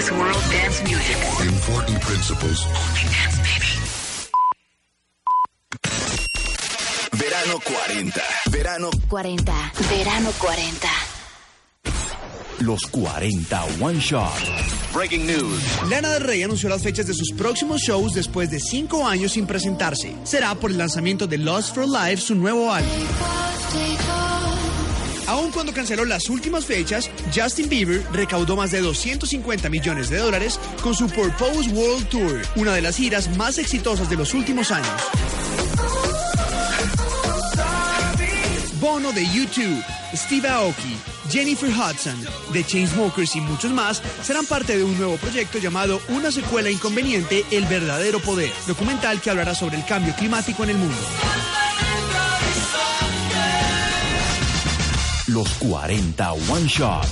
this world dance music. Important principles. Only dance, baby. Verano 40. Verano 40. Verano 40. Los 40 One Shot. Breaking news. Lana del Rey anunció las fechas de sus próximos shows después de cinco años sin presentarse. Será por el lanzamiento de Lost for Life, su nuevo álbum. Aun cuando canceló las últimas fechas, Justin Bieber recaudó más de 250 millones de dólares con su Purpose World Tour, una de las giras más exitosas de los últimos años. Bono de YouTube, Steve Aoki, Jennifer Hudson, The Chainsmokers y muchos más serán parte de un nuevo proyecto llamado Una secuela inconveniente, El verdadero poder, documental que hablará sobre el cambio climático en el mundo. Los 40 One Shot.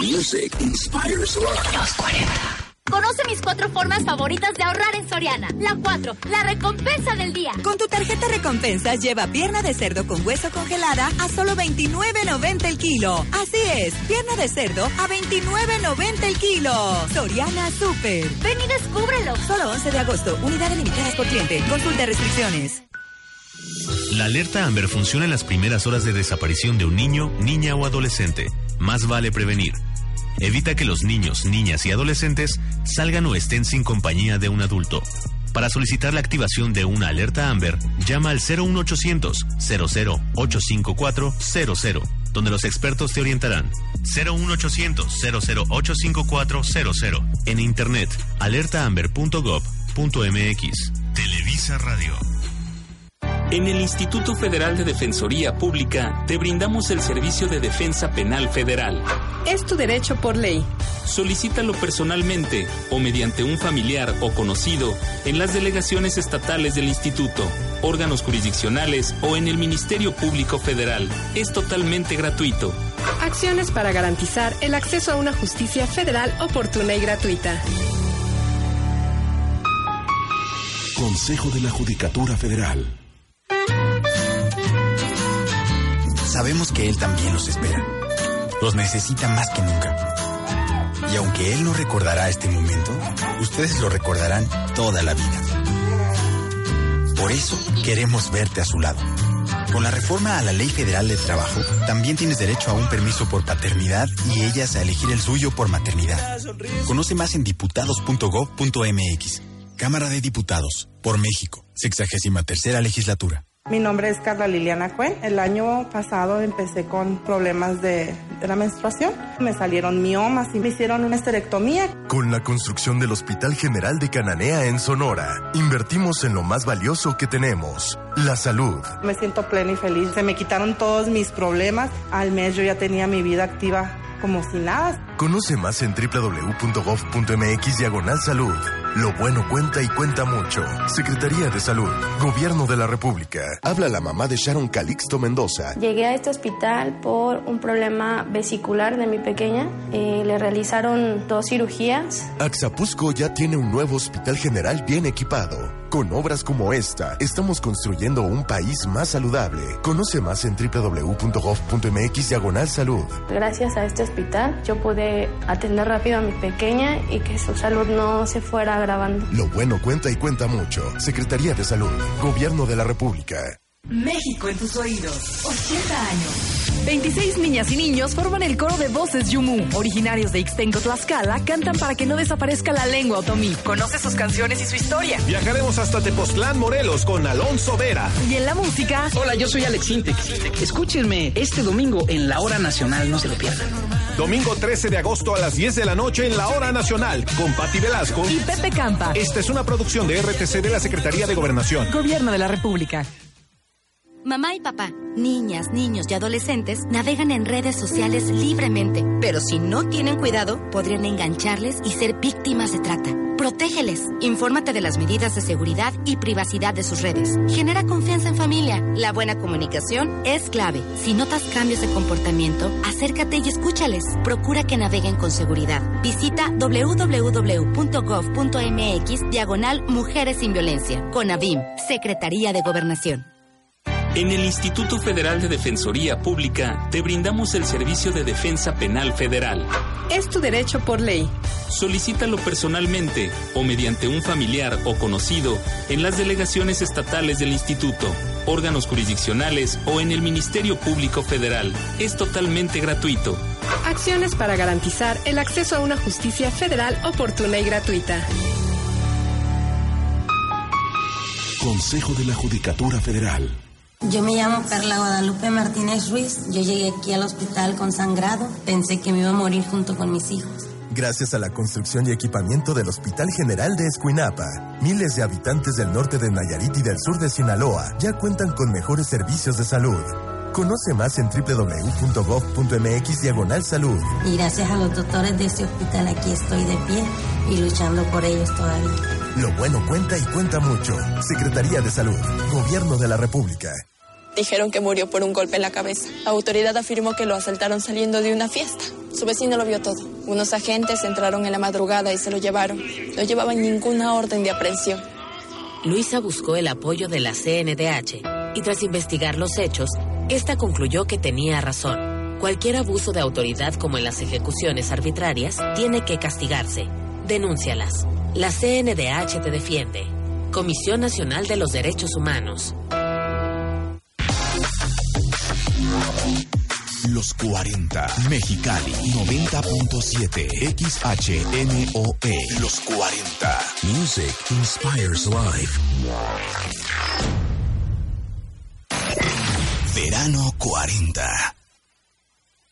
Music inspires love. Los 40. Conoce mis cuatro formas favoritas de ahorrar en Soriana. La 4, la recompensa del día. Con tu tarjeta recompensas lleva pierna de cerdo con hueso congelada a solo 29.90 el kilo. Así es, pierna de cerdo a 29.90 el kilo. Soriana Super. Ven y descúbrelo. Solo 11 de agosto, unidades limitadas por cliente. Consulta restricciones. La alerta Amber funciona en las primeras horas de desaparición de un niño, niña o adolescente. Más vale prevenir. Evita que los niños, niñas y adolescentes salgan o estén sin compañía de un adulto. Para solicitar la activación de una alerta Amber, llama al 01800 00 854 00, donde los expertos te orientarán. 01800 00 854 00. En internet, alertaamber.gov.mx. Televisa Radio. En el Instituto Federal de Defensoría Pública te brindamos el servicio de defensa penal federal. Es tu derecho por ley. Solicítalo personalmente o mediante un familiar o conocido en las delegaciones estatales del instituto, órganos jurisdiccionales o en el Ministerio Público Federal. Es totalmente gratuito. Acciones para garantizar el acceso a una justicia federal oportuna y gratuita. Consejo de la Judicatura Federal. Sabemos que Él también los espera. Los necesita más que nunca. Y aunque Él no recordará este momento, ustedes lo recordarán toda la vida. Por eso queremos verte a su lado. Con la reforma a la Ley Federal de Trabajo, también tienes derecho a un permiso por paternidad y ellas a elegir el suyo por maternidad. Conoce más en diputados.gov.mx. Cámara de Diputados, por México, 63 tercera legislatura. Mi nombre es Carla Liliana Cuen. El año pasado empecé con problemas de, de, la menstruación. Me salieron miomas y me hicieron una esterectomía. Con la construcción del Hospital General de Cananea en Sonora, invertimos en lo más valioso que tenemos, la salud. Me siento plena y feliz. Se me quitaron todos mis problemas. Al mes yo ya tenía mi vida activa como si nada. Conoce más en www.gov.mx diagonal salud. Lo bueno cuenta y cuenta mucho. Secretaría de Salud, Gobierno de la República. Habla la mamá de Sharon Calixto Mendoza. Llegué a este hospital por un problema vesicular de mi pequeña. Eh, le realizaron dos cirugías. Axapusco ya tiene un nuevo hospital general bien equipado. Con obras como esta, estamos construyendo un país más saludable. Conoce más en www.gov.mx diagonal salud. Gracias a este hospital, yo pude atender rápido a mi pequeña y que su salud no se fuera agravando. Lo bueno cuenta y cuenta mucho. Secretaría de Salud, Gobierno de la República. México en tus oídos. 80 años. 26 niñas y niños forman el coro de voces Yumu. Originarios de Ixtenco, Tlaxcala, cantan para que no desaparezca la lengua otomí. Conoce sus canciones y su historia. Viajaremos hasta Tepoztlán, Morelos, con Alonso Vera. Y en la música... Hola, yo soy Alex Intec. Escúchenme este domingo en la Hora Nacional, no se lo pierdan. Domingo 13 de agosto a las 10 de la noche en la Hora Nacional con Patti Velasco y Pepe Campa. Esta es una producción de RTC de la Secretaría de Gobernación. Gobierno de la República. Mamá y papá, niñas, niños y adolescentes navegan en redes sociales libremente, pero si no tienen cuidado, podrían engancharles y ser víctimas de trata. Protégeles, infórmate de las medidas de seguridad y privacidad de sus redes. Genera confianza en familia. La buena comunicación es clave. Si notas cambios de comportamiento, acércate y escúchales. Procura que naveguen con seguridad. Visita www.gov.mx diagonal Mujeres sin Violencia. Con ABIM, Secretaría de Gobernación. En el Instituto Federal de Defensoría Pública te brindamos el servicio de defensa penal federal. Es tu derecho por ley. Solicítalo personalmente o mediante un familiar o conocido en las delegaciones estatales del instituto, órganos jurisdiccionales o en el Ministerio Público Federal. Es totalmente gratuito. Acciones para garantizar el acceso a una justicia federal oportuna y gratuita. Consejo de la Judicatura Federal. Yo me llamo Perla Guadalupe Martínez Ruiz. Yo llegué aquí al hospital con sangrado. Pensé que me iba a morir junto con mis hijos. Gracias a la construcción y equipamiento del Hospital General de Escuinapa, miles de habitantes del norte de Nayarit y del sur de Sinaloa ya cuentan con mejores servicios de salud. Conoce más en www.gov.mx diagonal salud. Y gracias a los doctores de este hospital aquí estoy de pie y luchando por ellos todavía. Lo bueno cuenta y cuenta mucho. Secretaría de Salud, Gobierno de la República. Dijeron que murió por un golpe en la cabeza. La autoridad afirmó que lo asaltaron saliendo de una fiesta. Su vecino lo vio todo. Unos agentes entraron en la madrugada y se lo llevaron. No llevaban ninguna orden de aprehensión. Luisa buscó el apoyo de la CNDH y tras investigar los hechos, esta concluyó que tenía razón. Cualquier abuso de autoridad como en las ejecuciones arbitrarias tiene que castigarse. Denúncialas. La CNDH te defiende. Comisión Nacional de los Derechos Humanos. Los 40. Mexicali 90.7 XHNOE. Los 40. Music inspires life. Verano 40.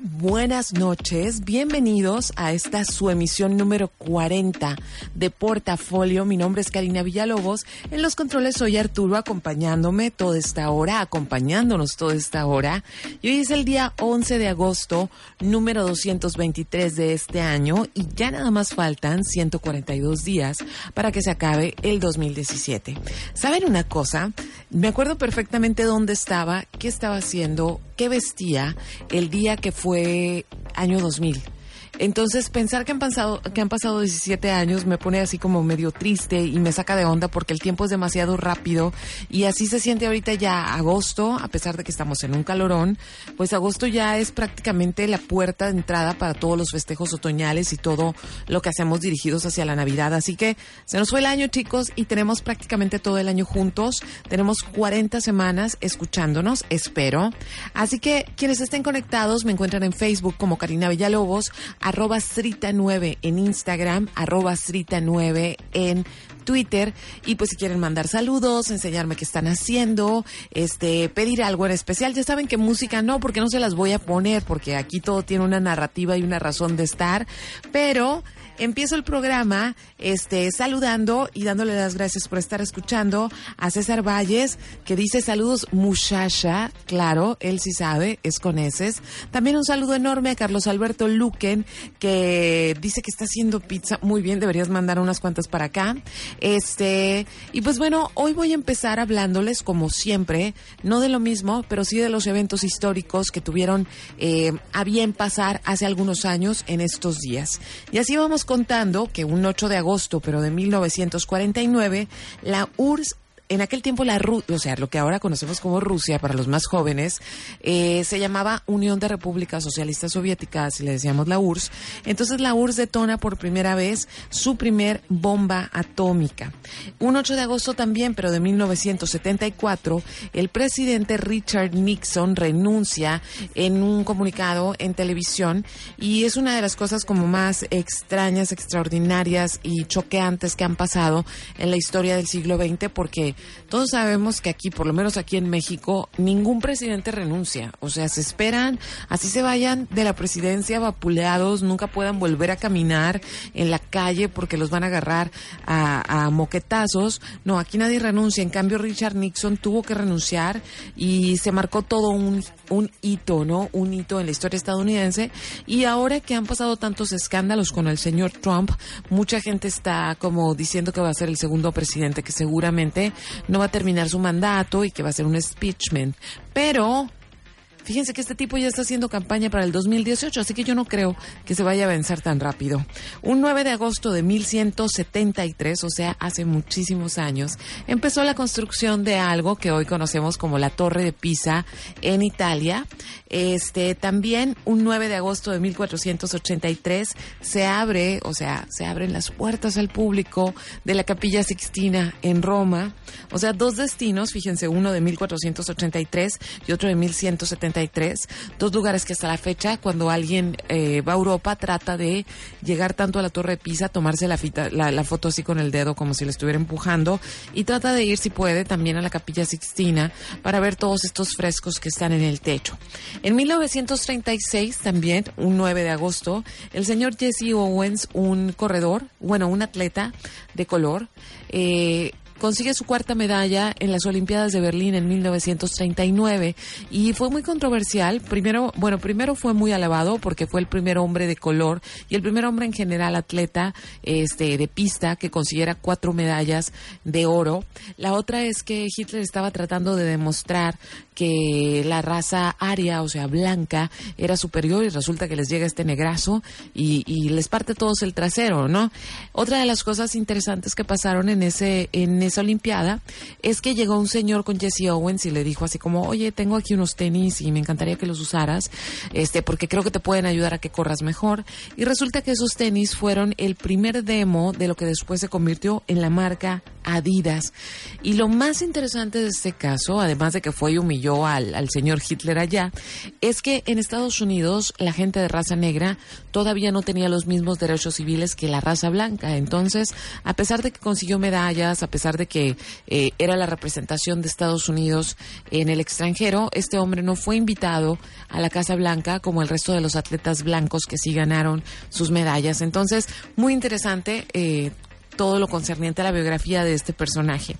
Buenas noches, bienvenidos a esta su emisión número 40 de Portafolio. Mi nombre es Karina Villalobos, en los controles soy Arturo acompañándome toda esta hora, acompañándonos toda esta hora. Y hoy es el día 11 de agosto, número 223 de este año y ya nada más faltan 142 días para que se acabe el 2017. ¿Saben una cosa? Me acuerdo perfectamente dónde estaba, qué estaba haciendo, qué vestía el día que fue año 2000. Entonces, pensar que han pasado que han pasado 17 años me pone así como medio triste y me saca de onda porque el tiempo es demasiado rápido y así se siente ahorita ya agosto, a pesar de que estamos en un calorón, pues agosto ya es prácticamente la puerta de entrada para todos los festejos otoñales y todo lo que hacemos dirigidos hacia la Navidad. Así que se nos fue el año, chicos, y tenemos prácticamente todo el año juntos. Tenemos 40 semanas escuchándonos, espero. Así que quienes estén conectados me encuentran en Facebook como Karina Villalobos, arroba Srita9 en Instagram, arroba Srita9 en Twitter. Y pues si quieren mandar saludos, enseñarme qué están haciendo, este, pedir algo en especial, ya saben que música no, porque no se las voy a poner, porque aquí todo tiene una narrativa y una razón de estar, pero empiezo el programa este, saludando y dándole las gracias por estar escuchando a César Valles, que dice saludos muchacha, claro, él sí sabe, es con eses. También un saludo enorme a Carlos Alberto Luquen, que dice que está haciendo pizza muy bien, deberías mandar unas cuantas para acá. Este, y pues bueno, hoy voy a empezar hablándoles, como siempre, no de lo mismo, pero sí de los eventos históricos que tuvieron eh, a bien pasar hace algunos años en estos días. Y así vamos contando que un 8 de agosto, pero de 1949, la URSS en aquel tiempo la Rusia, o sea, lo que ahora conocemos como Rusia para los más jóvenes, eh, se llamaba Unión de Repúblicas Socialistas Soviéticas y le decíamos la URSS. Entonces la URSS detona por primera vez su primer bomba atómica. Un 8 de agosto también, pero de 1974, el presidente Richard Nixon renuncia en un comunicado en televisión y es una de las cosas como más extrañas, extraordinarias y choqueantes que han pasado en la historia del siglo XX porque todos sabemos que aquí, por lo menos aquí en México, ningún presidente renuncia. O sea, se esperan, así se vayan de la presidencia vapuleados, nunca puedan volver a caminar en la calle porque los van a agarrar a, moquetazos. No, aquí nadie renuncia. En cambio, Richard Nixon tuvo que renunciar y se marcó todo un, un hito, ¿no? Un hito en la historia estadounidense. Y ahora que han pasado tantos escándalos con el señor Trump, mucha gente está como diciendo que va a ser el segundo presidente que seguramente no va a terminar su mandato y que va a ser un speechman. Pero Fíjense que este tipo ya está haciendo campaña para el 2018, así que yo no creo que se vaya a vencer tan rápido. Un 9 de agosto de 1173, o sea, hace muchísimos años, empezó la construcción de algo que hoy conocemos como la Torre de Pisa en Italia. Este, también un 9 de agosto de 1483 se abre, o sea, se abren las puertas al público de la Capilla Sixtina en Roma. O sea, dos destinos, fíjense, uno de 1483 y otro de 1173 dos lugares que hasta la fecha, cuando alguien eh, va a Europa, trata de llegar tanto a la Torre de Pisa, tomarse la, la, foto así con el dedo como si le estuviera empujando, y trata de ir, si puede, también a la Capilla Sixtina para ver todos estos frescos que están en el techo. En 1936, también, un 9 de agosto, el señor Jesse Owens, un corredor, bueno, un atleta de color, eh, consigue su cuarta medalla en las Olimpiadas de Berlín en 1939 y fue muy controversial. Primero, bueno, primero fue muy alabado porque fue el primer hombre de color y el primer hombre en general atleta este de pista que consiguiera cuatro medallas de oro. La otra es que Hitler estaba tratando de demostrar que la raza aria, o sea, blanca, era superior y resulta que les llega este negrazo y, y les parte todos el trasero, ¿no? Otra de las cosas interesantes que pasaron en ese en esa Olimpiada es que llegó un señor con Jesse Owens y le dijo así como, oye, tengo aquí unos tenis y me encantaría que los usaras, este, porque creo que te pueden ayudar a que corras mejor. Y resulta que esos tenis fueron el primer demo de lo que después se convirtió en la marca Adidas. Y lo más interesante de este caso, además de que fue y humilló al, al señor Hitler allá, es que en Estados Unidos la gente de raza negra todavía no tenía los mismos derechos civiles que la raza blanca. Entonces, a pesar de que consiguió medallas, a pesar de que eh, era la representación de Estados Unidos en el extranjero, este hombre no fue invitado a la Casa Blanca como el resto de los atletas blancos que sí ganaron sus medallas. Entonces, muy interesante. Eh, todo lo concerniente a la biografía de este personaje.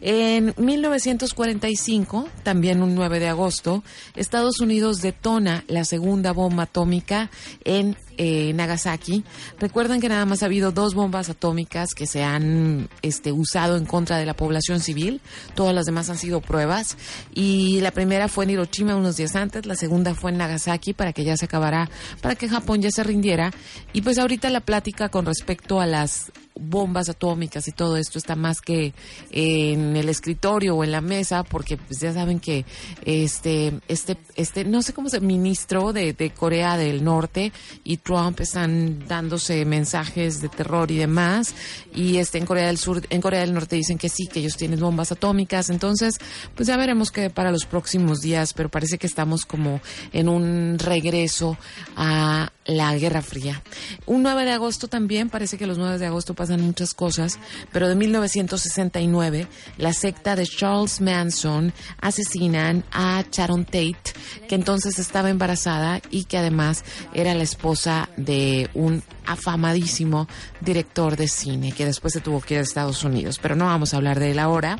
En 1945, también un 9 de agosto, Estados Unidos detona la segunda bomba atómica en eh, Nagasaki. Recuerden que nada más ha habido dos bombas atómicas que se han este, usado en contra de la población civil. Todas las demás han sido pruebas. Y la primera fue en Hiroshima unos días antes, la segunda fue en Nagasaki para que ya se acabara, para que Japón ya se rindiera. Y pues ahorita la plática con respecto a las bombas atómicas y todo esto está más que en el escritorio o en la mesa porque pues ya saben que este este este no sé cómo se ministro de, de Corea del Norte y Trump están dándose mensajes de terror y demás y este en Corea del Sur en Corea del Norte dicen que sí que ellos tienen bombas atómicas. Entonces pues ya veremos qué para los próximos días pero parece que estamos como en un regreso a la Guerra Fría. Un 9 de agosto también, parece que los 9 de agosto pasan muchas cosas, pero de 1969, la secta de Charles Manson asesinan a Sharon Tate, que entonces estaba embarazada y que además era la esposa de un afamadísimo director de cine que después se tuvo que ir a Estados Unidos, pero no vamos a hablar de él ahora.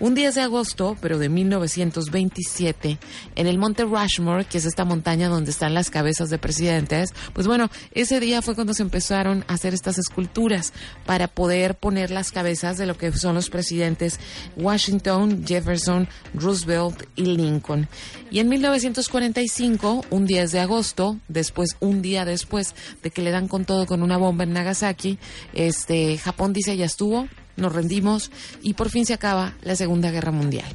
Un 10 de agosto, pero de 1927, en el Monte Rushmore, que es esta montaña donde están las cabezas de presidentes, pues bueno, ese día fue cuando se empezaron a hacer estas esculturas para poder poner las cabezas de lo que son los presidentes Washington, Jefferson, Roosevelt y Lincoln. Y en 1945, un 10 de agosto, después, un día después de que le dan con todo con una bomba en Nagasaki, este, Japón dice ya estuvo, nos rendimos y por fin se acaba la Segunda Guerra Mundial.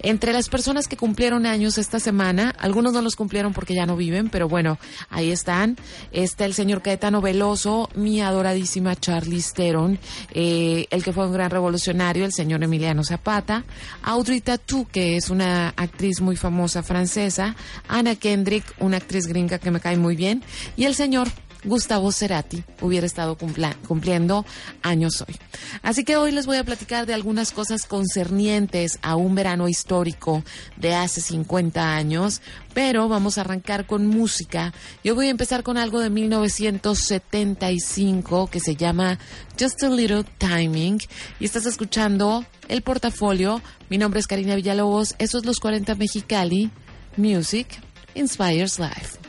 Entre las personas que cumplieron años esta semana, algunos no los cumplieron porque ya no viven, pero bueno, ahí están. Está el señor Caetano Veloso, mi adoradísima Charlize Theron, eh, el que fue un gran revolucionario, el señor Emiliano Zapata, Audrey Tautou, que es una actriz muy famosa francesa, Anna Kendrick, una actriz gringa que me cae muy bien, y el señor Gustavo Cerati hubiera estado cumpliendo años hoy. Así que hoy les voy a platicar de algunas cosas concernientes a un verano histórico de hace 50 años, pero vamos a arrancar con música. Yo voy a empezar con algo de 1975 que se llama Just a Little Timing y estás escuchando el portafolio. Mi nombre es Karina Villalobos, eso es Los 40 Mexicali. Music Inspires Life.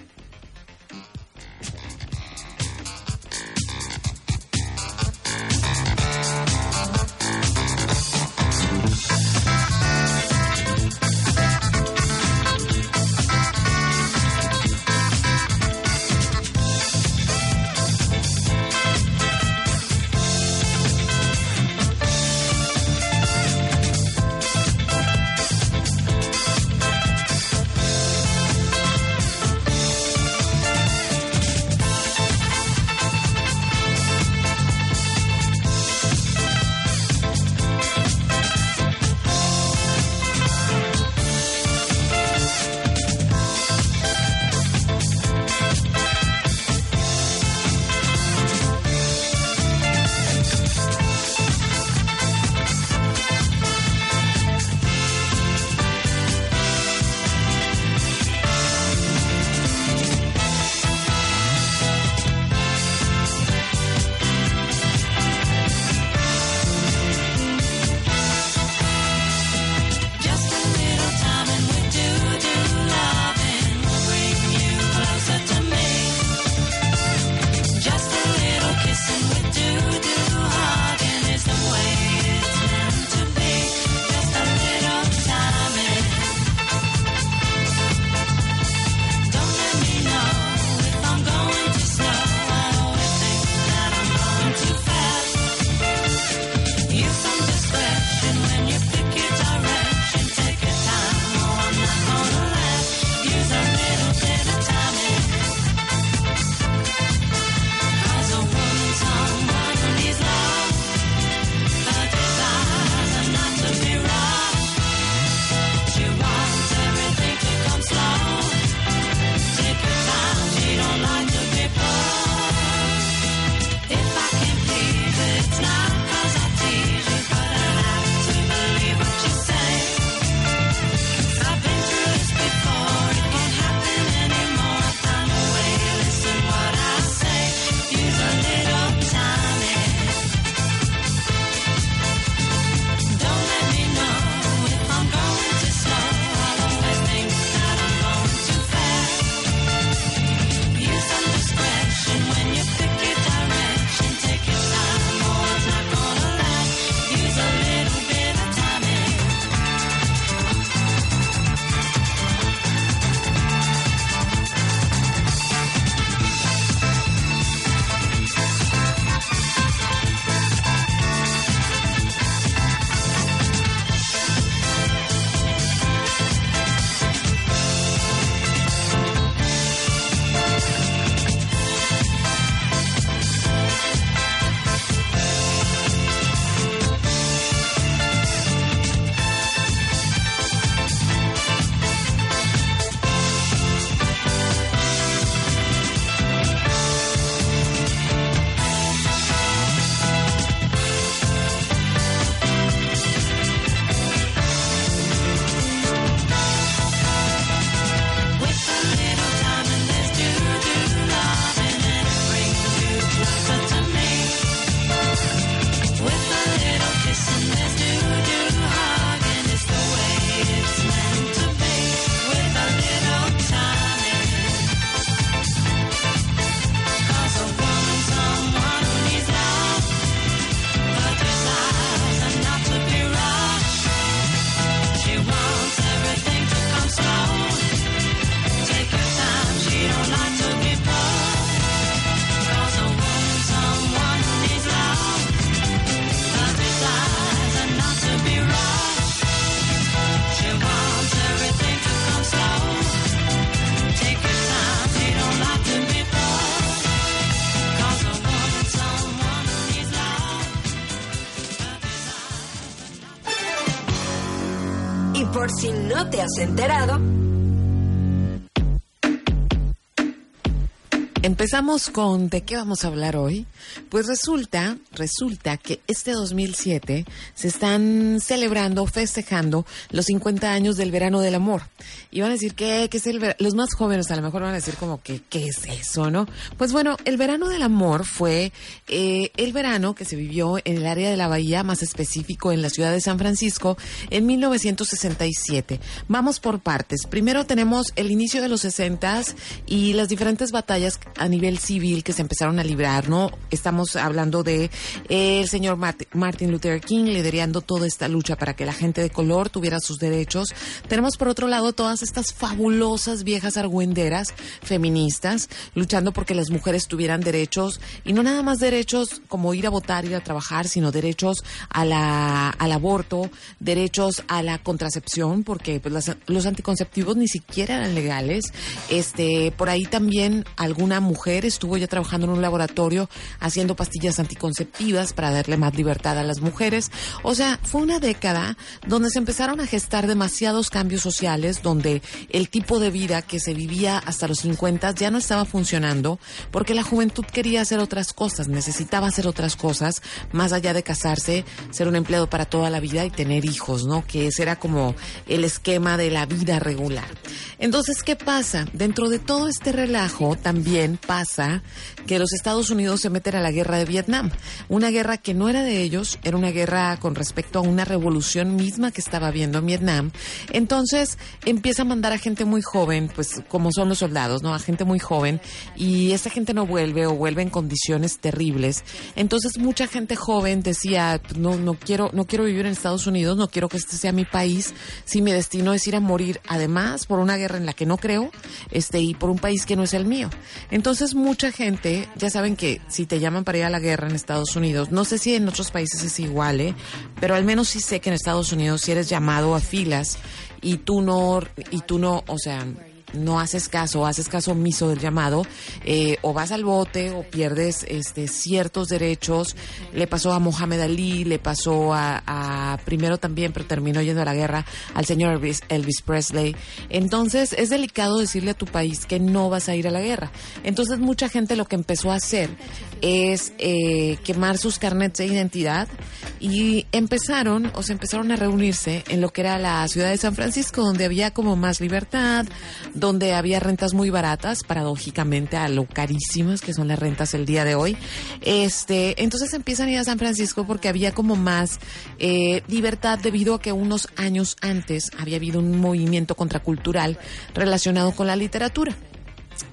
Por si no te has enterado, Empezamos con ¿de qué vamos a hablar hoy? Pues resulta, resulta que este 2007 se están celebrando, festejando los 50 años del verano del amor. Y van a decir que, es el los más jóvenes a lo mejor van a decir como que qué es eso, ¿no? Pues bueno, el verano del amor fue eh, el verano que se vivió en el área de la bahía, más específico en la ciudad de San Francisco, en 1967. Vamos por partes. Primero tenemos el inicio de los 60 y las diferentes batallas a nivel civil que se empezaron a librar, ¿no? Estamos hablando de eh, el señor Martin Luther King liderando toda esta lucha para que la gente de color tuviera sus derechos. Tenemos por otro lado todas estas fabulosas viejas argüenderas feministas luchando porque las mujeres tuvieran derechos y no nada más derechos como ir a votar, ir a trabajar, sino derechos a la, al aborto, derechos a la contracepción, porque pues, los anticonceptivos ni siquiera eran legales. Este, por ahí también alguna mujer estuvo ya trabajando en un laboratorio haciendo pastillas anticonceptivas para darle más libertad a las mujeres. O sea, fue una década donde se empezaron a gestar demasiados cambios sociales, donde el tipo de vida que se vivía hasta los 50 ya no estaba funcionando, porque la juventud quería hacer otras cosas, necesitaba hacer otras cosas, más allá de casarse, ser un empleado para toda la vida y tener hijos, ¿no? Que ese era como el esquema de la vida regular. Entonces, ¿qué pasa? Dentro de todo este relajo también pasa que los Estados Unidos se meten a la guerra de Vietnam. Una guerra que no era de ellos, era una guerra con respecto a una revolución misma que estaba viendo en Vietnam. Entonces empieza a mandar a gente muy joven, pues como son los soldados, ¿no? A gente muy joven y esa gente no vuelve o vuelve en condiciones terribles. Entonces mucha gente joven decía, no, no quiero, no quiero vivir en Estados Unidos, no quiero que este sea mi país, si mi destino es ir a morir, además por una guerra en la que no creo, este, y por un país que no es el mío. Mucha gente, ya saben que si te llaman para ir a la guerra en Estados Unidos, no sé si en otros países es igual, ¿eh? pero al menos sí sé que en Estados Unidos si eres llamado a filas y tú no, y tú no, o sea, no haces caso, haces caso omiso del llamado, eh, o vas al bote o pierdes este, ciertos derechos. Le pasó a Mohamed Ali, le pasó a, primero también, pero terminó yendo a la guerra, al señor Elvis, Elvis, Presley. Entonces es delicado decirle a tu país que no vas a ir a la guerra. Entonces mucha gente lo que empezó a hacer es eh, quemar sus carnets de identidad y empezaron, o se empezaron a reunirse en lo que era la ciudad de San Francisco, donde había como más libertad, donde había rentas muy baratas, paradójicamente a lo carísimas que son las rentas el día de hoy. Este, entonces empiezan a ir a San Francisco porque había como más eh, libertad debido a que unos años antes había habido un movimiento contracultural relacionado con la literatura.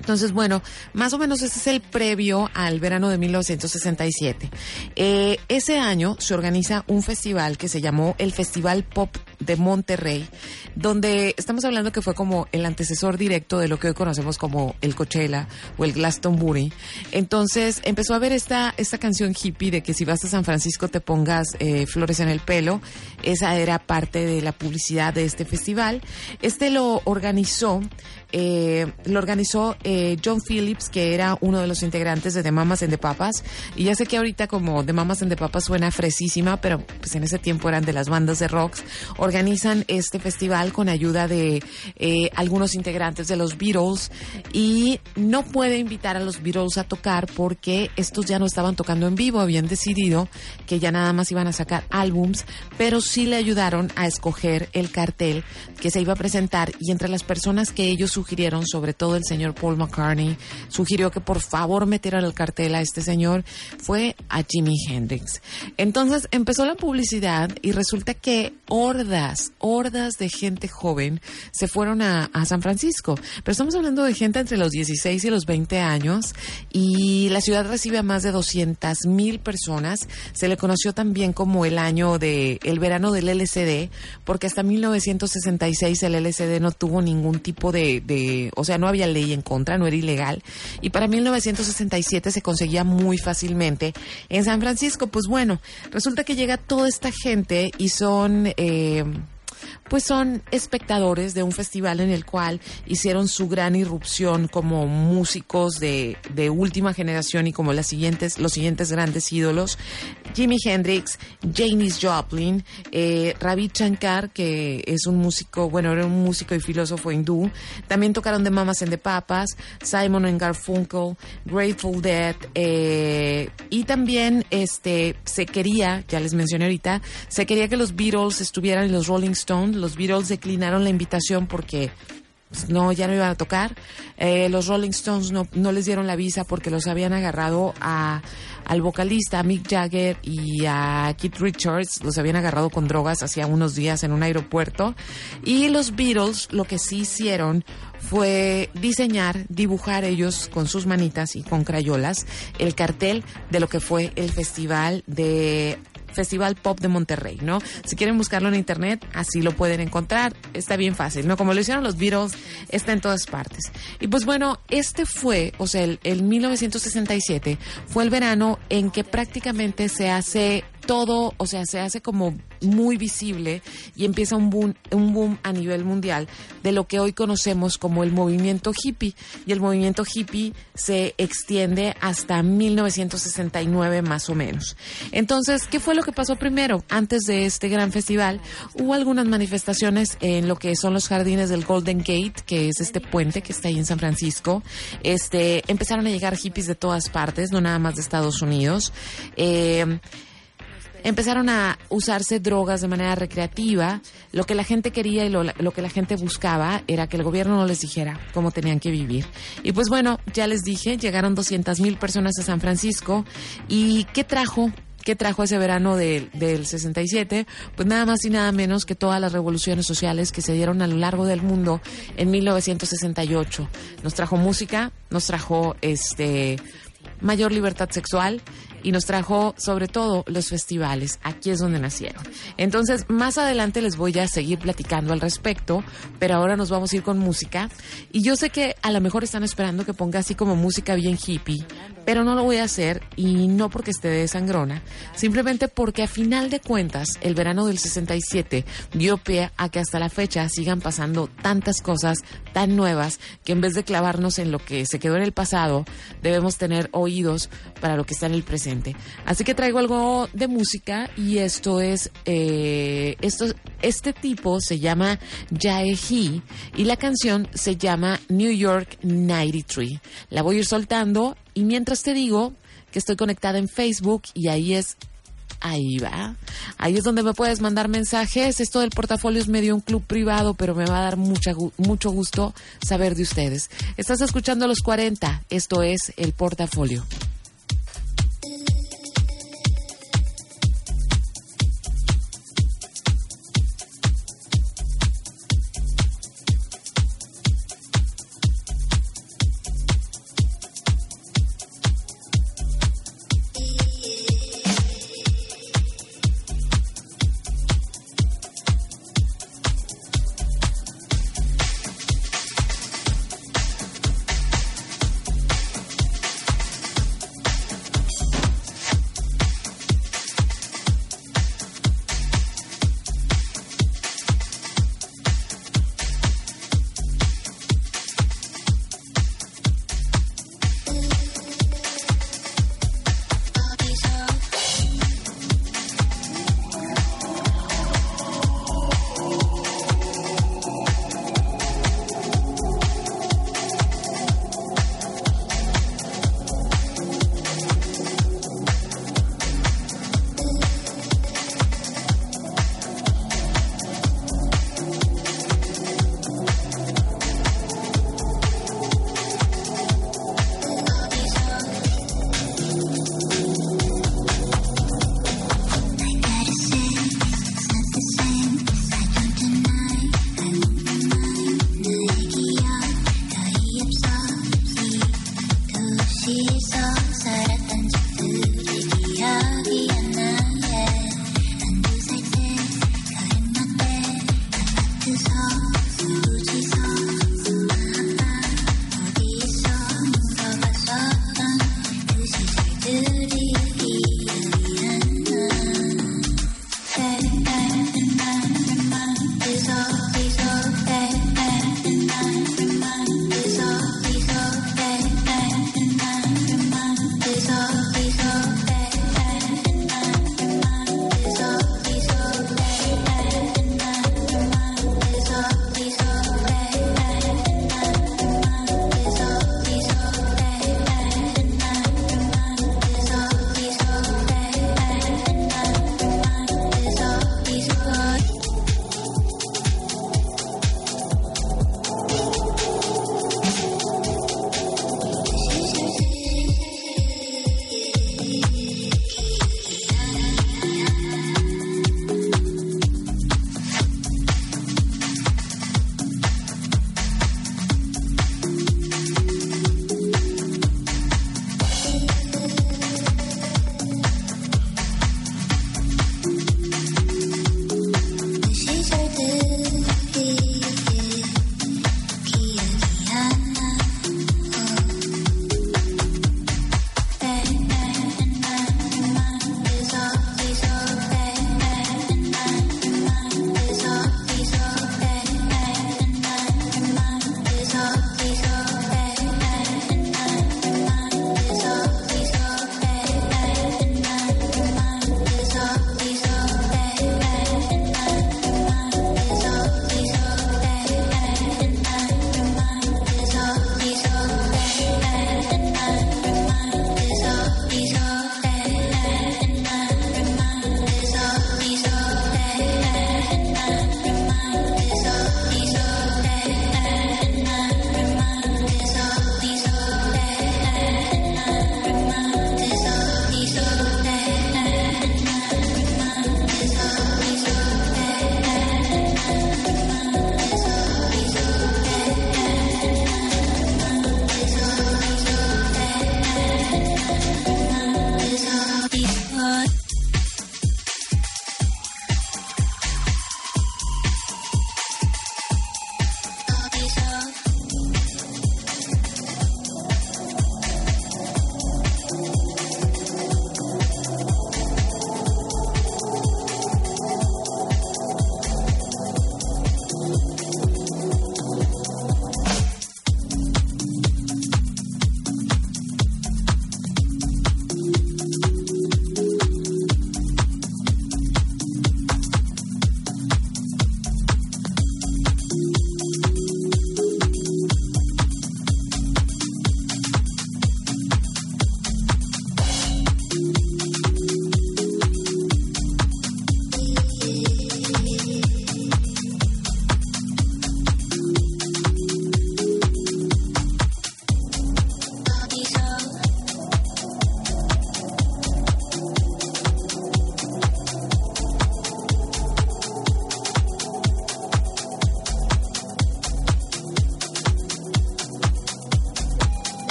Entonces, bueno, más o menos ese es el previo al verano de 1967. Eh, ese año se organiza un festival que se llamó el Festival Pop de Monterrey, donde estamos hablando que fue como el antecesor directo de lo que hoy conocemos como el Coachella o el Glastonbury. Entonces empezó a ver esta, esta canción hippie de que si vas a San Francisco te pongas eh, flores en el pelo. Esa era parte de la publicidad de este festival. Este lo organizó eh, lo organizó eh, John Phillips, que era uno de los integrantes de The Mamas and the Papas. Y ya sé que ahorita como The Mamas and the Papas suena fresísima, pero pues en ese tiempo eran de las bandas de rocks. Organizan este festival con ayuda de eh, algunos integrantes de los Beatles y no puede invitar a los Beatles a tocar porque estos ya no estaban tocando en vivo, habían decidido que ya nada más iban a sacar álbums, pero sí le ayudaron a escoger el cartel que se iba a presentar y entre las personas que ellos sugirieron, sobre todo el señor Paul McCartney, sugirió que por favor metieran el cartel a este señor, fue a Jimi Hendrix. Entonces empezó la publicidad y resulta que hordas, hordas de gente joven se fueron a, San Francisco. Pero estamos hablando de gente entre los 16 y los 20 años y la ciudad recibe a más de 200 mil personas. Se le conoció también como el año de, el verano del LCD, porque hasta 1966 el LCD no tuvo ningún tipo de, de, o sea, no había ley en contra, no era ilegal. Y para 1967 se conseguía muy fácilmente. En San Francisco, pues bueno, resulta que llega toda esta gente y son... Eh, pues son espectadores de un festival en el cual hicieron su gran irrupción como músicos de, de última generación y como las siguientes, los siguientes grandes ídolos, Jimi Hendrix, Janis Joplin, eh, Ravi Shankar, que es un músico, bueno, era un músico y filósofo hindú, también tocaron de Mamas and the Papas, Simon and Garfunkel, Grateful Dead, eh, y también este se quería, ya les mencioné ahorita, se quería que los Beatles estuvieran en los Rolling Stones, los Beatles declinaron la invitación porque pues, no, ya no iban a tocar. Eh, los Rolling Stones no, no les dieron la visa porque los habían agarrado a, al vocalista Mick Jagger y a Keith Richards, los habían agarrado con drogas hacía unos días en un aeropuerto. Y los Beatles lo que sí hicieron fue diseñar, dibujar ellos con sus manitas y con crayolas el cartel de lo que fue el festival de Festival Pop de Monterrey, ¿no? Si quieren buscarlo en internet, así lo pueden encontrar. Está bien fácil, ¿no? Como lo hicieron los Beatles, está en todas partes. Y pues bueno, este fue, o sea, el, el 1967 fue el verano en que prácticamente se hace todo, o sea, se hace como muy visible y empieza un boom, un boom a nivel mundial de lo que hoy conocemos como el movimiento hippie. Y el movimiento hippie se extiende hasta 1969 más o menos. Entonces, ¿qué fue lo que pasó primero? Antes de este gran festival, hubo algunas manifestaciones en lo que son los jardines del Golden Gate, que es este puente que está ahí en San Francisco. Este, empezaron a llegar hippies de todas partes, no nada más de Estados Unidos. Eh, empezaron a usarse drogas de manera recreativa. Lo que la gente quería y lo, lo, que la gente buscaba era que el gobierno no les dijera cómo tenían que vivir. Y pues bueno, ya les dije, llegaron 200 mil personas a San Francisco. ¿Y qué trajo? ¿Qué trajo ese verano de, del 67? Pues nada más y nada menos que todas las revoluciones sociales que se dieron a lo largo del mundo en 1968. Nos trajo música, nos trajo este mayor libertad sexual y nos trajo sobre todo los festivales. Aquí es donde nacieron. Entonces, más adelante les voy a seguir platicando al respecto, pero ahora nos vamos a ir con música. Y yo sé que a lo mejor están esperando que ponga así como música bien hippie, pero no lo voy a hacer y no porque esté de sangrona, simplemente porque a final de cuentas el verano del 67 dio pie a que hasta la fecha sigan pasando tantas cosas tan nuevas que en vez de clavarnos en lo que se quedó en el pasado, debemos tener oídos para lo que está en el presente. Así que traigo algo de música y esto es, eh, esto, este tipo se llama Jaehi y la canción se llama New York 93. La voy a ir soltando y mientras te digo que estoy conectada en Facebook y ahí es Ahí va. Ahí es donde me puedes mandar mensajes. Esto del portafolio es medio un club privado, pero me va a dar mucho gusto saber de ustedes. Estás escuchando los 40. Esto es el portafolio.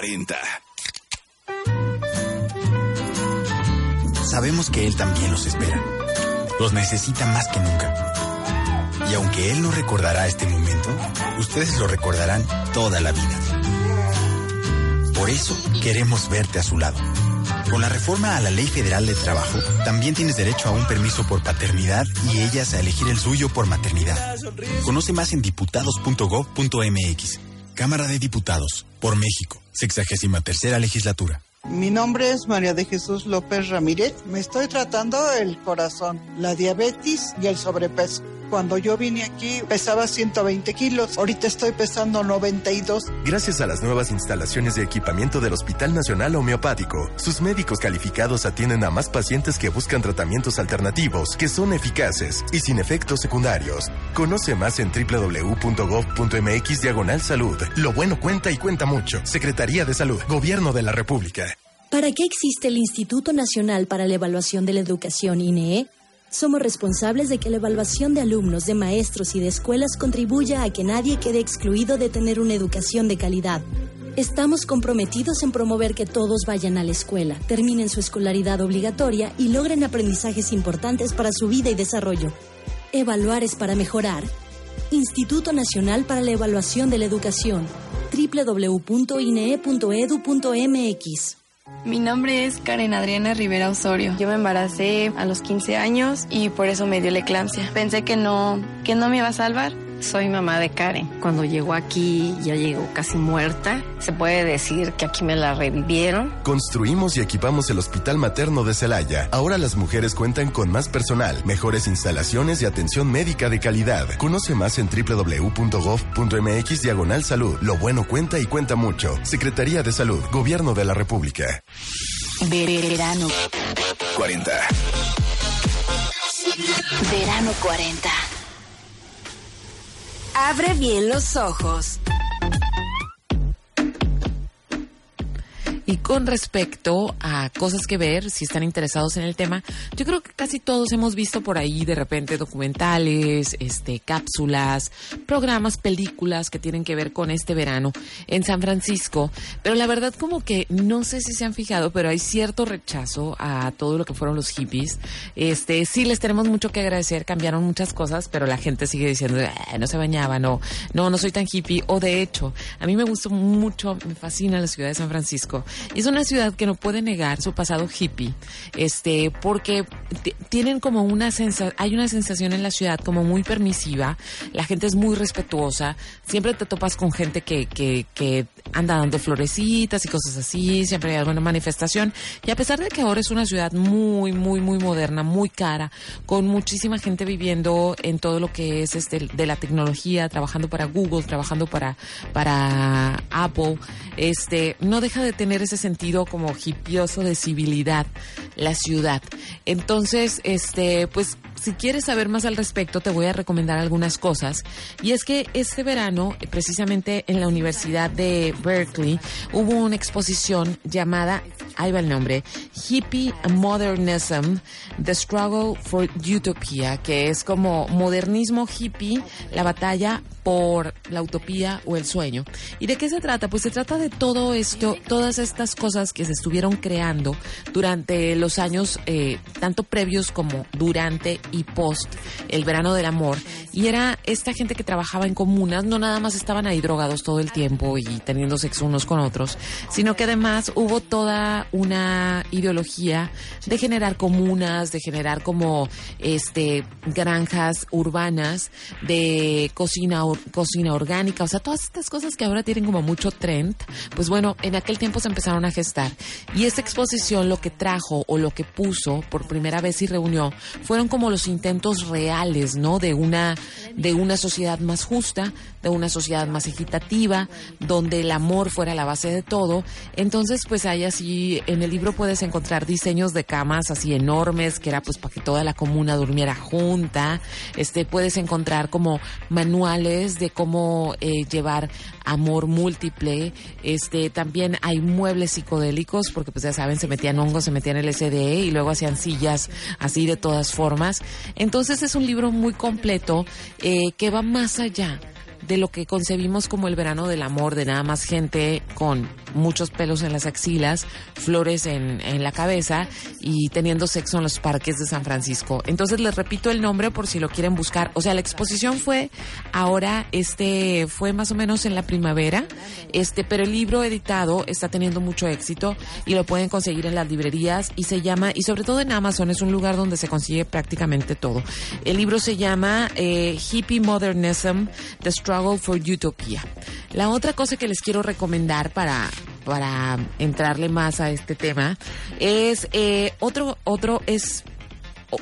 40. Sabemos que Él también los espera. Los necesita más que nunca. Y aunque Él no recordará este momento, ustedes lo recordarán toda la vida. Por eso queremos verte a su lado. Con la reforma a la Ley Federal de Trabajo, también tienes derecho a un permiso por paternidad y ellas a elegir el suyo por maternidad. Conoce más en diputados.gov.mx. Cámara de Diputados, por México, 63 tercera legislatura. Mi nombre es María de Jesús López Ramírez. Me estoy tratando el corazón, la diabetes y el sobrepeso. Cuando yo vine aquí pesaba 120 kilos, ahorita estoy pesando 92. Gracias a las nuevas instalaciones de equipamiento del Hospital Nacional Homeopático, sus médicos calificados atienden a más pacientes que buscan tratamientos alternativos que son eficaces y sin efectos secundarios. Conoce más en www.gov.mx diagonal salud. Lo bueno cuenta y cuenta mucho. Secretaría de Salud, Gobierno de la República. ¿Para qué existe el Instituto Nacional para la Evaluación de la Educación INEE? Somos responsables de que la evaluación de alumnos, de maestros y de escuelas contribuya a que nadie quede excluido de tener una educación de calidad. Estamos comprometidos en promover que todos vayan a la escuela, terminen su escolaridad obligatoria y logren aprendizajes importantes para su vida y desarrollo. Evaluar es para mejorar. Instituto Nacional para la Evaluación de la Educación. www.inee.edu.mx mi nombre es Karen Adriana Rivera Osorio. Yo me embaracé a los 15 años y por eso me dio la eclampsia. Pensé que no, que no me iba a salvar. Soy mamá de Karen. Cuando llegó aquí ya llegó casi muerta. Se puede decir que aquí me la revivieron. Construimos y equipamos el Hospital Materno de Celaya. Ahora las mujeres cuentan con más personal, mejores instalaciones y atención médica de calidad. Conoce más en www.gov.mx diagonal salud. Lo bueno cuenta y cuenta mucho. Secretaría de Salud, Gobierno de la República. Verano 40. Verano 40. Abre bien los ojos. Y con respecto a cosas que ver, si están interesados en el tema, yo creo que casi todos hemos visto por ahí de repente documentales, este, cápsulas, programas, películas que tienen que ver con este verano en San Francisco. Pero la verdad como que no sé si se han fijado, pero hay cierto rechazo a todo lo que fueron los hippies. Este, sí les tenemos mucho que agradecer, cambiaron muchas cosas, pero la gente sigue diciendo, "Ah, no se bañaba, no, no, no soy tan hippie. O de hecho, a mí me gustó mucho, me fascina la ciudad de San Francisco. Es una ciudad que no puede negar su pasado hippie, este, porque tienen como una sensación, hay una sensación en la ciudad como muy permisiva, la gente es muy respetuosa, siempre te topas con gente que, que, que anda dando florecitas y cosas así, siempre hay alguna manifestación. Y a pesar de que ahora es una ciudad muy, muy, muy moderna, muy cara, con muchísima gente viviendo en todo lo que es este de la tecnología, trabajando para Google, trabajando para, para Apple, este, no deja de tener ese sentido como hipioso de civilidad la ciudad. Entonces, este, pues si quieres saber más al respecto, te voy a recomendar algunas cosas. Y es que este verano, precisamente en la Universidad de Berkeley, hubo una exposición llamada, ahí va el nombre, Hippie Modernism, The Struggle for Utopia, que es como modernismo hippie, la batalla por la utopía o el sueño. ¿Y de qué se trata? Pues se trata de todo esto, todas estas cosas que se estuvieron creando durante los años, eh, tanto previos como durante y post el verano del amor. Y era esta gente que trabajaba en comunas, no nada más estaban ahí drogados todo el tiempo y teniendo sexo unos con otros, sino que además hubo toda una ideología de generar comunas, de generar como este granjas urbanas, de cocina cocina orgánica, o sea, todas estas cosas que ahora tienen como mucho trend, pues bueno, en aquel tiempo se empezaron a gestar. Y esta exposición lo que trajo o lo que puso por primera vez y reunió fueron como los intentos reales, ¿no? De una de una sociedad más justa, de una sociedad más equitativa, donde el amor fuera la base de todo. Entonces, pues hay así en el libro puedes encontrar diseños de camas así enormes, que era pues para que toda la comuna durmiera junta. Este puedes encontrar como manuales de cómo eh, llevar amor múltiple. Este también hay muebles psicodélicos porque pues ya saben se metían hongos, se metían LSD y luego hacían sillas así de todas formas. Entonces es un libro muy completo eh, que va más allá de lo que concebimos como el verano del amor, de nada más gente con muchos pelos en las axilas, flores en, la cabeza y teniendo sexo en los parques de San Francisco. Entonces les repito el nombre por si lo quieren buscar. O sea, la exposición fue ahora, este, fue más o menos en la primavera, este, pero el libro editado está teniendo mucho éxito y lo pueden conseguir en las librerías y se llama, y sobre todo en Amazon, es un lugar donde se consigue prácticamente todo. El libro se llama eh, Hippie Modernism, The Struggle for Utopia. La otra cosa que les quiero recomendar para para entrarle más a este tema es eh, otro otro es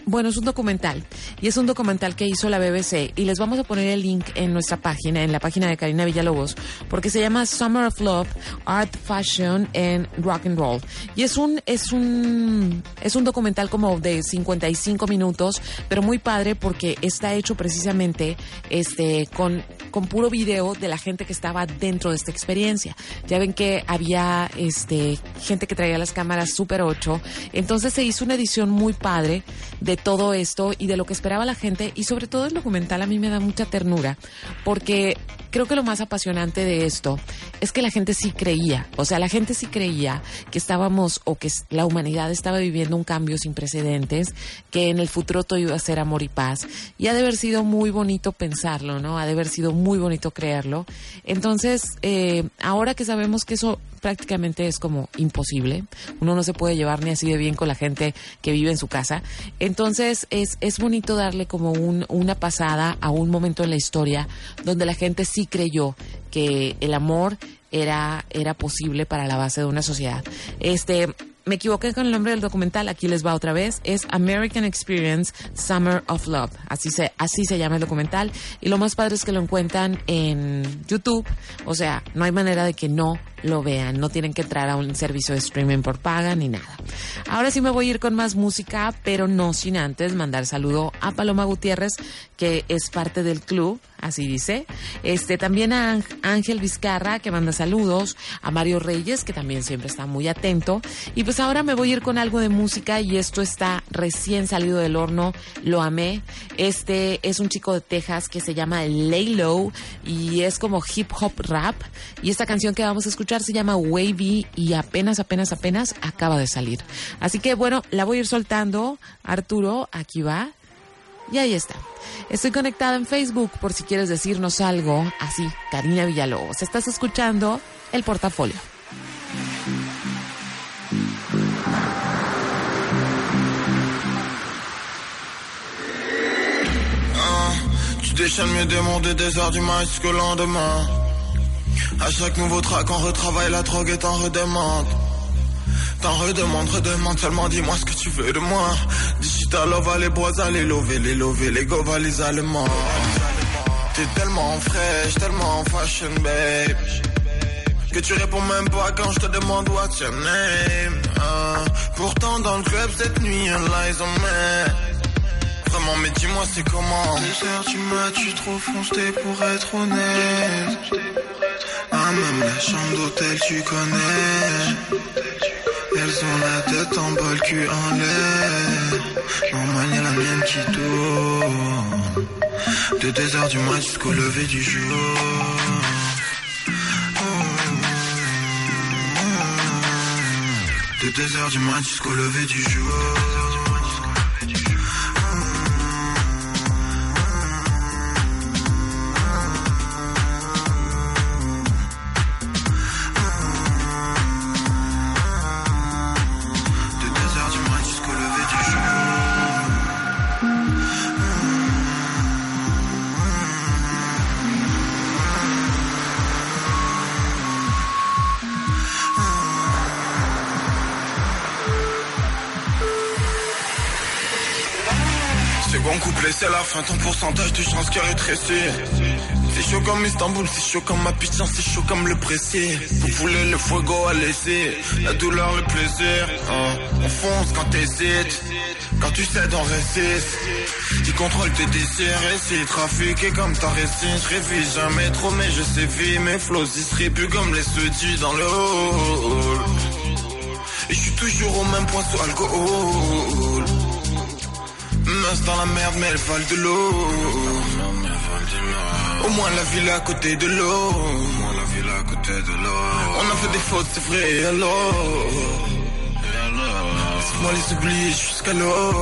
bueno, es un documental y es un documental que hizo la BBC y les vamos a poner el link en nuestra página, en la página de Karina Villalobos, porque se llama Summer of Love, Art, Fashion and Rock and Roll. Y es un es un es un documental como de 55 minutos, pero muy padre porque está hecho precisamente este con con puro video de la gente que estaba dentro de esta experiencia. Ya ven que había este gente que traía las cámaras Super 8, entonces se hizo una edición muy padre de todo esto y de lo que esperaba la gente. Y sobre todo el documental a mí me da mucha ternura porque creo que lo más apasionante de esto es que la gente sí creía, o sea, la gente sí creía que estábamos o que la humanidad estaba viviendo un cambio sin precedentes, que en el futuro todo iba a ser amor y paz. Y ha de haber sido muy bonito pensarlo, ¿no? Ha de haber sido muy bonito creerlo. Entonces, eh, ahora que sabemos que eso prácticamente es como imposible. Uno no se puede llevar ni así de bien con la gente que vive en su casa. Entonces es, es bonito darle como un, una pasada a un momento en la historia donde la gente sí creyó que el amor era, era posible para la base de una sociedad. Este, me equivoqué con el nombre del documental, aquí les va otra vez, es American Experience Summer of Love, así se, así se llama el documental, y lo más padre es que lo encuentran en YouTube, o sea, no hay manera de que no lo vean, no tienen que entrar a un servicio de streaming por paga ni nada. Ahora sí me voy a ir con más música, pero no sin antes mandar saludo a Paloma Gutiérrez, que es parte del club, así dice. Este también a Ángel Vizcarra que manda saludos, a Mario Reyes que también siempre está muy atento y pues ahora me voy a ir con algo de música y esto está recién salido del horno, lo amé. Este es un chico de Texas que se llama Laylo y es como hip hop rap y esta canción que vamos a escuchar se llama Wavy y apenas apenas apenas acaba de salir. Así que bueno, la voy a ir soltando. Arturo, aquí va. Y ahí está. Estoy conectada en Facebook por si quieres decirnos algo. Así, Karina Villalobos. Estás escuchando el portafolio. Ah, tu des déserts du lendemain. À chaque nouveau track, on retravaille la drogue et t'en redemande. T'en redemande, redemande, seulement dis-moi ce que tu veux de moi. Digital love, les bois, les lover, les lover, les gova, les allemands. T'es tellement fraîche, tellement fashion, babe. Que tu réponds même pas quand je te demande what's your name. Ah, pourtant dans le club cette nuit, un lies on me. Vraiment, mais dis-moi c'est comment? Deux tu m'as, tu trop foncé pour être honnête. Ah, même la chambre d'hôtel, tu connais. Elles ont la tête en bol, cul en l'air. Normal, y'a la mienne qui tourne. De 2h du mat jusqu'au lever du jour. De 2h du mat jusqu'au lever du jour. C'est la fin, ton pourcentage de chance qui rétrécit. C'est chaud comme Istanbul, c'est chaud comme ma putain, c'est chaud comme le pressé. Vous voulez le fuego à laisser, la douleur, le plaisir. Hein. On fonce quand t'hésites, quand tu sais on résiste. Tu contrôles tes désirs et c'est trafiqué comme ta récine. Je révise jamais trop, mais je sais vivre. Mes flots distribuent comme les soudis dans le hall. Et je suis toujours au même point sous alcool. Dans la merde, mais elle vole de l'eau. Au moins la ville à côté de l'eau. Au moins la ville à côté de l'eau. On a fait des fautes, c'est vrai, alors? Laisse-moi les oublier jusqu'à l'eau.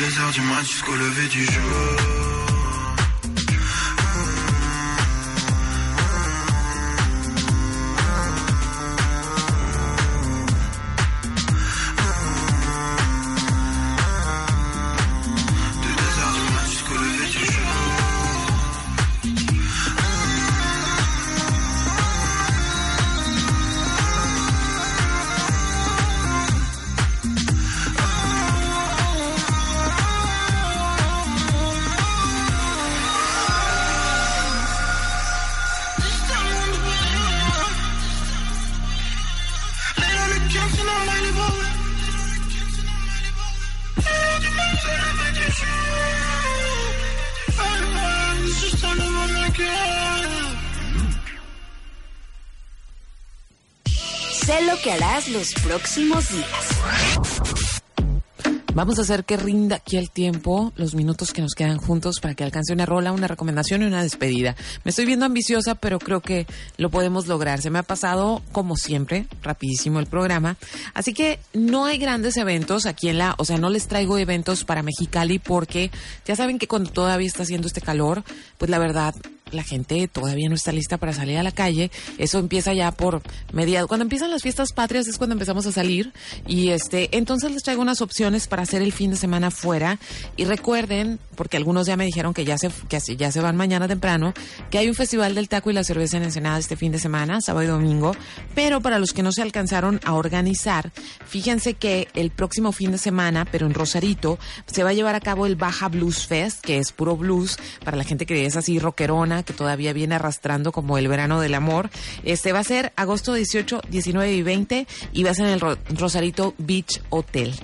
2 heures du mat jusqu'au lever du jour. Los próximos días. Vamos a hacer que rinda aquí el tiempo, los minutos que nos quedan juntos para que alcance una rola, una recomendación y una despedida. Me estoy viendo ambiciosa, pero creo que lo podemos lograr. Se me ha pasado, como siempre, rapidísimo el programa. Así que no hay grandes eventos aquí en la, o sea, no les traigo eventos para Mexicali porque ya saben que cuando todavía está haciendo este calor, pues la verdad la gente todavía no está lista para salir a la calle. Eso empieza ya por mediados. Cuando empiezan las fiestas patrias es cuando empezamos a salir. Y este, entonces les traigo unas opciones para hacer el fin de semana fuera. Y recuerden, porque algunos ya me dijeron que ya se, que ya se van mañana temprano, que hay un festival del taco y la cerveza en Ensenada este fin de semana, sábado y domingo. Pero para los que no se alcanzaron a organizar, fíjense que el próximo fin de semana, pero en Rosarito, se va a llevar a cabo el Baja Blues Fest, que es puro blues para la gente que es así rockerona que todavía viene arrastrando como el verano del amor. Este va a ser agosto 18, 19 y 20 y va a ser en el Rosarito Beach Hotel.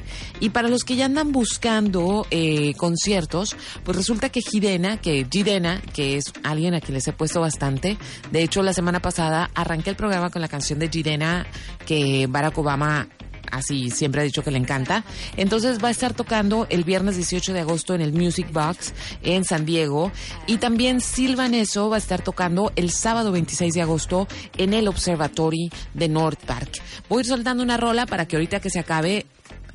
Y para los que ya andan buscando eh, conciertos, pues resulta que Girena, que Girena, que es alguien a quien les he puesto bastante, de hecho la semana pasada arranqué el programa con la canción de Girena que Barack Obama así siempre ha dicho que le encanta. Entonces va a estar tocando el viernes 18 de agosto en el Music Box en San Diego y también Silvaneso va a estar tocando el sábado 26 de agosto en el Observatory de North Park. Voy a ir soltando una rola para que ahorita que se acabe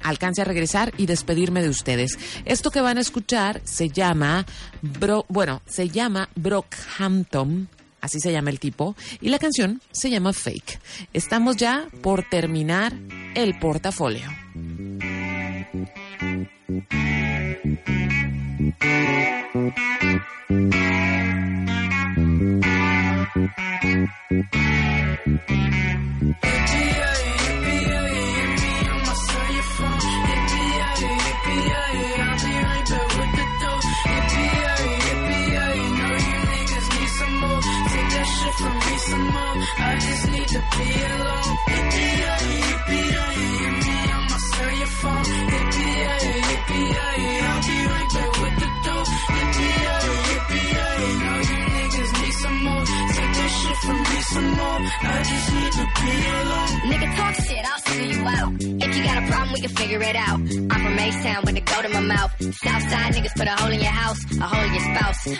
alcance a regresar y despedirme de ustedes. Esto que van a escuchar se llama, Bro, bueno, se llama Brockhampton así se llama el tipo, y la canción se llama Fake. Estamos ya por terminar el portafolio.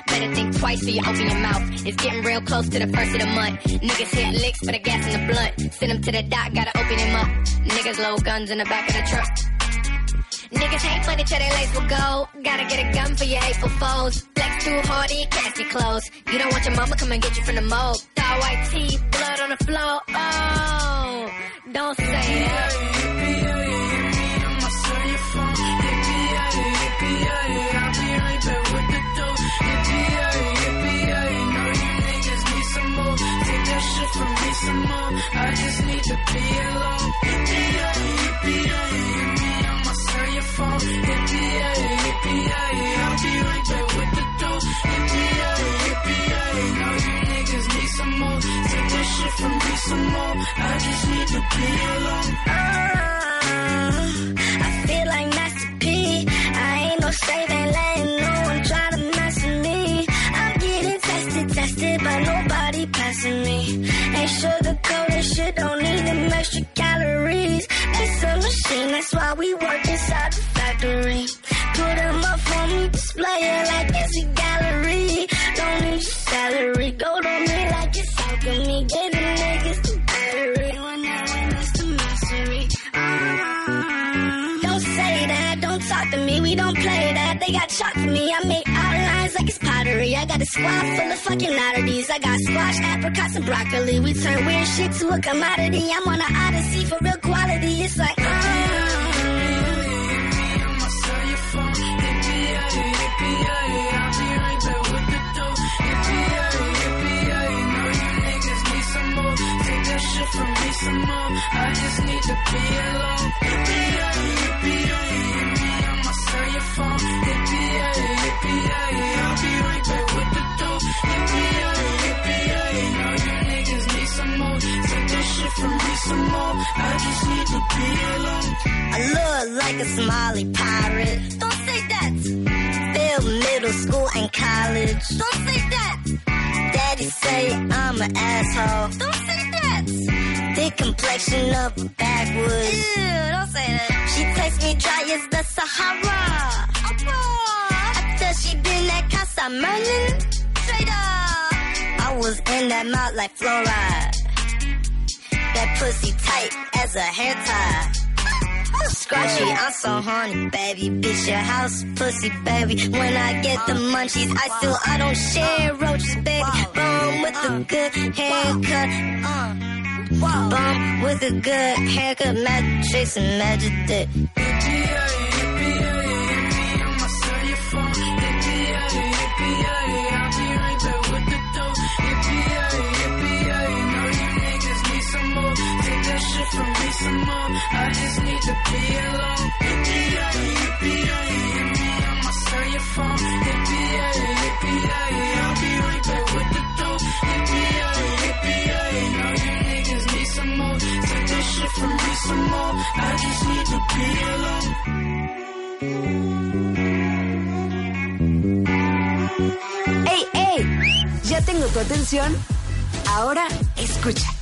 Better think twice before you open your mouth. It's getting real close to the first of the month. Niggas hit licks for the gas in the blunt. Send them to the dock, gotta open him up. Niggas load guns in the back of the truck. Niggas hate till they lace with gold. Gotta get a gun for your hateful foes. Flex too hard, can't see clothes. You don't want your mama come and get you from the mold. Thaw white teeth, blood on the floor. Oh, don't say that. I just need to be alone. Yippee-yay, me on my cellular phone. I'll be right back with the dough. Niggas need some more. Take that shit from me some more. I just need to be alone. Ah, I feel like Master P. I ain't no slave, extra calories. It's a machine, that's why we work inside the factory. Put 'em up for me, display it like it's a gallery. Don't need your salary, go to me like it's alchemy. Give the niggas the battery when that when it's the mastery. Uh-huh. Don't say that, don't talk to me, we don't play that. They got chalk for me, I make I got a squad full of fucking oddities. I got squash, apricots, and broccoli. We turn weird shit to a commodity. I'm on an odyssey for real quality. It's like, uh, From me some more, I just need to be alone. Yippee-yay, me, sell your phone. Some more, I just need to be alone. I look like a Somali pirate. Don't say that. Failed middle school and college. Don't say that. Daddy say I'm an asshole. Don't say that. Thick complexion of a backwoods. Ew, don't say that. She takes me dry as the Sahara. After she been at Casa Merlin. Straight up. I was in that mouth like fluoride. That pussy tight as a hair tie. Scratchy, I'm so horny, baby. Bitch, your house, pussy, baby. When I get the munchies, I still, I don't share roaches, baby. Bum with a good haircut. Bum with a good haircut, magic and magic dick. I just need to be alone. Yippee-yay, yippee-yay, me, I'ma sell your phone. Yippee-yay, yippee-yay, I'll be right back with the dough. Yippee-yay, yippee-yay, know you niggas need some more. Take that shit from me some more, I just need to be alone. ¡Ey, ey! Ya tengo tu atención. Ahora escucha.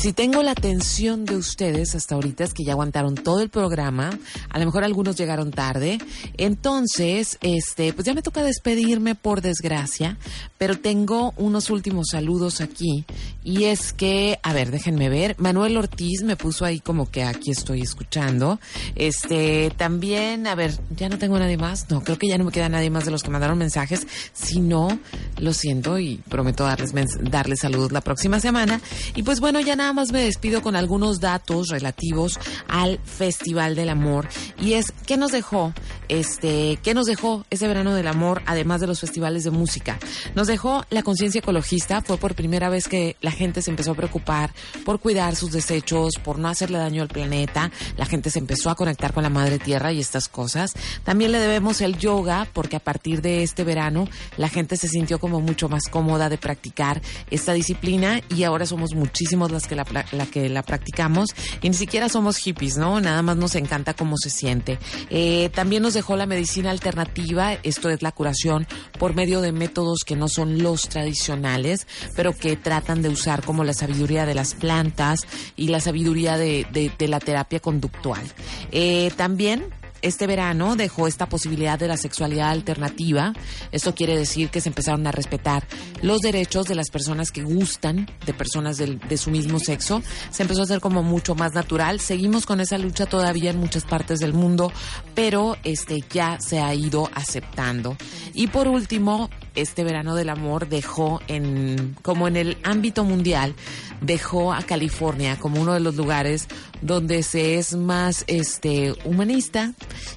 Si tengo la atención de ustedes hasta ahorita, es que ya aguantaron todo el programa, a lo mejor algunos llegaron tarde, entonces, este, pues ya me toca despedirme por desgracia, pero tengo unos últimos saludos aquí, y es que, a ver, déjenme ver, Manuel Ortiz me puso ahí como que aquí estoy escuchando, este, también, a ver, ya no tengo nadie más, no, creo que ya no me queda nadie más de los que mandaron mensajes, si no, lo siento y prometo darles, darles saludos la próxima semana, y pues bueno, ya nada más me despido con algunos datos relativos al Festival del Amor. Y es, ¿qué nos dejó? Este, ¿qué nos dejó ese verano del amor, además de los festivales de música? Nos dejó la conciencia ecologista. Fue por primera vez que la gente se empezó a preocupar por cuidar sus desechos, por no hacerle daño al planeta. La gente se empezó a conectar con la madre tierra y estas cosas. También le debemos el yoga, porque a partir de este verano la gente se sintió como mucho más cómoda de practicar esta disciplina y ahora somos muchísimos las que la, que la practicamos y ni siquiera somos hippies, ¿no? Nada más nos encanta cómo se siente. Eh, también nos dejó la medicina alternativa, esto es la curación por medio de métodos que no son los tradicionales, pero que tratan de usar como la sabiduría de las plantas y la sabiduría de la terapia conductual. Eh, también este verano dejó esta posibilidad de la sexualidad alternativa. Esto quiere decir que se empezaron a respetar los derechos de las personas que gustan de personas del- de su mismo sexo. Se empezó a hacer como mucho más natural. Seguimos con esa lucha todavía en muchas partes del mundo, pero este ya se ha ido aceptando. Y por último, este verano del amor dejó en como en el ámbito mundial dejó a California como uno de los lugares donde se es más este humanista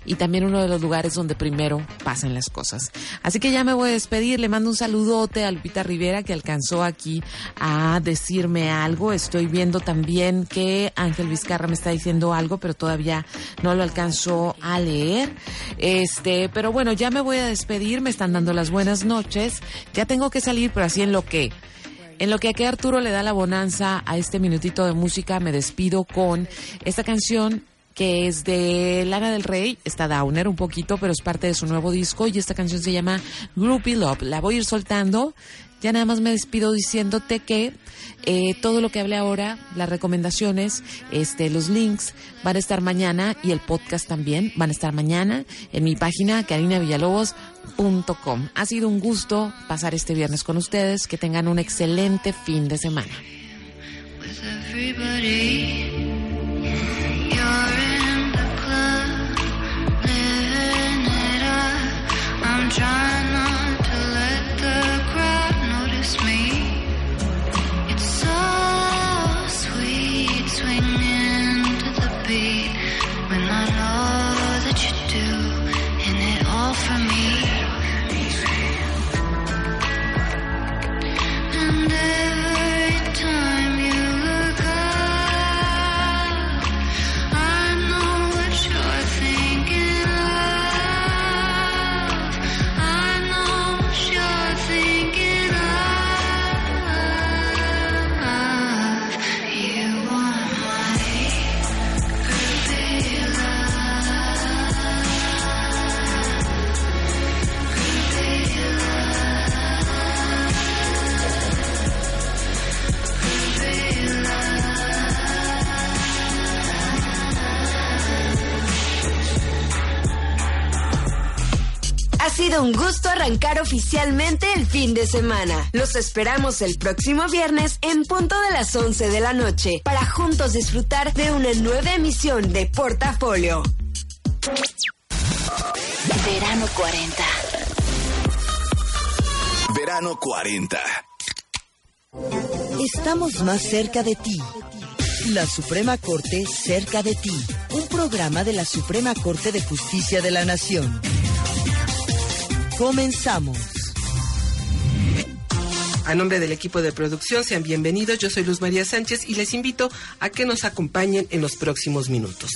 y también uno de los lugares donde primero pasan las cosas. Así que ya me voy a despedir, le mando un saludote a Lupita Rivera que alcanzó aquí a decirme algo. Estoy viendo también que Ángel Vizcarra me está diciendo algo, pero todavía no lo alcanzó a leer. Este, pero bueno, ya me voy a despedir, me están dando las buenas noches. Ya tengo que salir, pero así en lo que En lo que aquí Arturo le da la bonanza a este minutito de música, me despido con esta canción que es de Lana del Rey, está Downer un poquito, pero es parte de su nuevo disco y esta canción se llama Groupie Love. La voy a ir soltando. Ya nada más me despido diciéndote que eh, todo lo que hablé ahora, las recomendaciones, este, los links van a estar mañana y el podcast también van a estar mañana en mi página Ha sido un gusto pasar este viernes con ustedes. Que tengan un excelente fin de semana. Oficialmente el fin de semana. Los esperamos el próximo viernes en punto de las 11 de la noche para juntos disfrutar de una nueva emisión de Portafolio. Verano 40. Verano 40. Estamos más cerca de ti. La Suprema Corte cerca de ti. Un programa de la Suprema Corte de Justicia de la Nación. Comenzamos. A nombre del equipo de producción, sean bienvenidos. Yo soy Luz María Sánchez y les invito a que nos acompañen en los próximos minutos.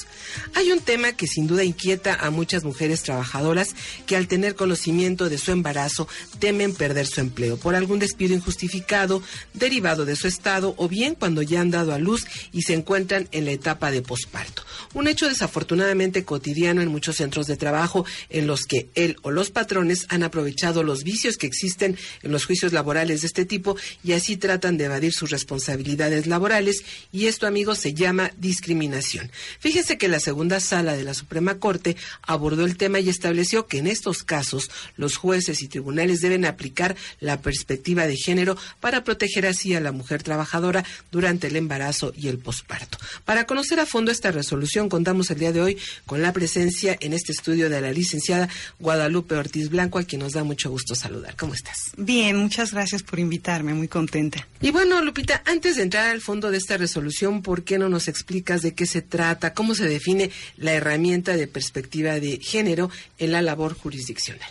Hay un tema que sin duda inquieta a muchas mujeres trabajadoras que al tener conocimiento de su embarazo temen perder su empleo por algún despido injustificado derivado de su estado o bien cuando ya han dado a luz y se encuentran en la etapa de posparto. Un hecho desafortunadamente cotidiano en muchos centros de trabajo en los que él o los patrones han aprovechado los vicios que existen en los juicios laborales de este tipo y así tratan de evadir sus responsabilidades laborales y esto, amigos, se llama discriminación. Fíjese que la segunda sala de la Suprema Corte abordó el tema y estableció que en estos casos los jueces y tribunales deben aplicar la perspectiva de género para proteger así a la mujer trabajadora durante el embarazo y el posparto. Para conocer a fondo esta resolución, contamos el día de hoy con la presencia en este estudio de la licenciada Guadalupe Ortiz Blanco, a quien nos da mucho gusto saludar. ¿Cómo estás? Bien, muchas gracias por invitarme, muy contenta. Y bueno, Lupita, antes de entrar al fondo de esta resolución, ¿por qué no nos explicas de qué se trata, cómo se define la herramienta de perspectiva de género en la labor jurisdiccional?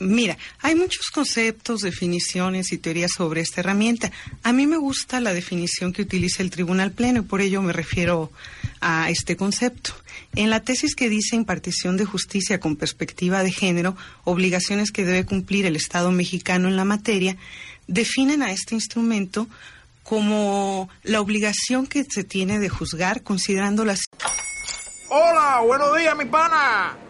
Mira, hay muchos conceptos, definiciones y teorías sobre esta herramienta. A mí me gusta la definición que utiliza el Tribunal Pleno y por ello me refiero a este concepto. En la tesis que dice impartición de justicia con perspectiva de género, obligaciones que debe cumplir el Estado mexicano en la materia, definen a este instrumento como la obligación que se tiene de juzgar considerando las... Hola, buenos días, mi pana.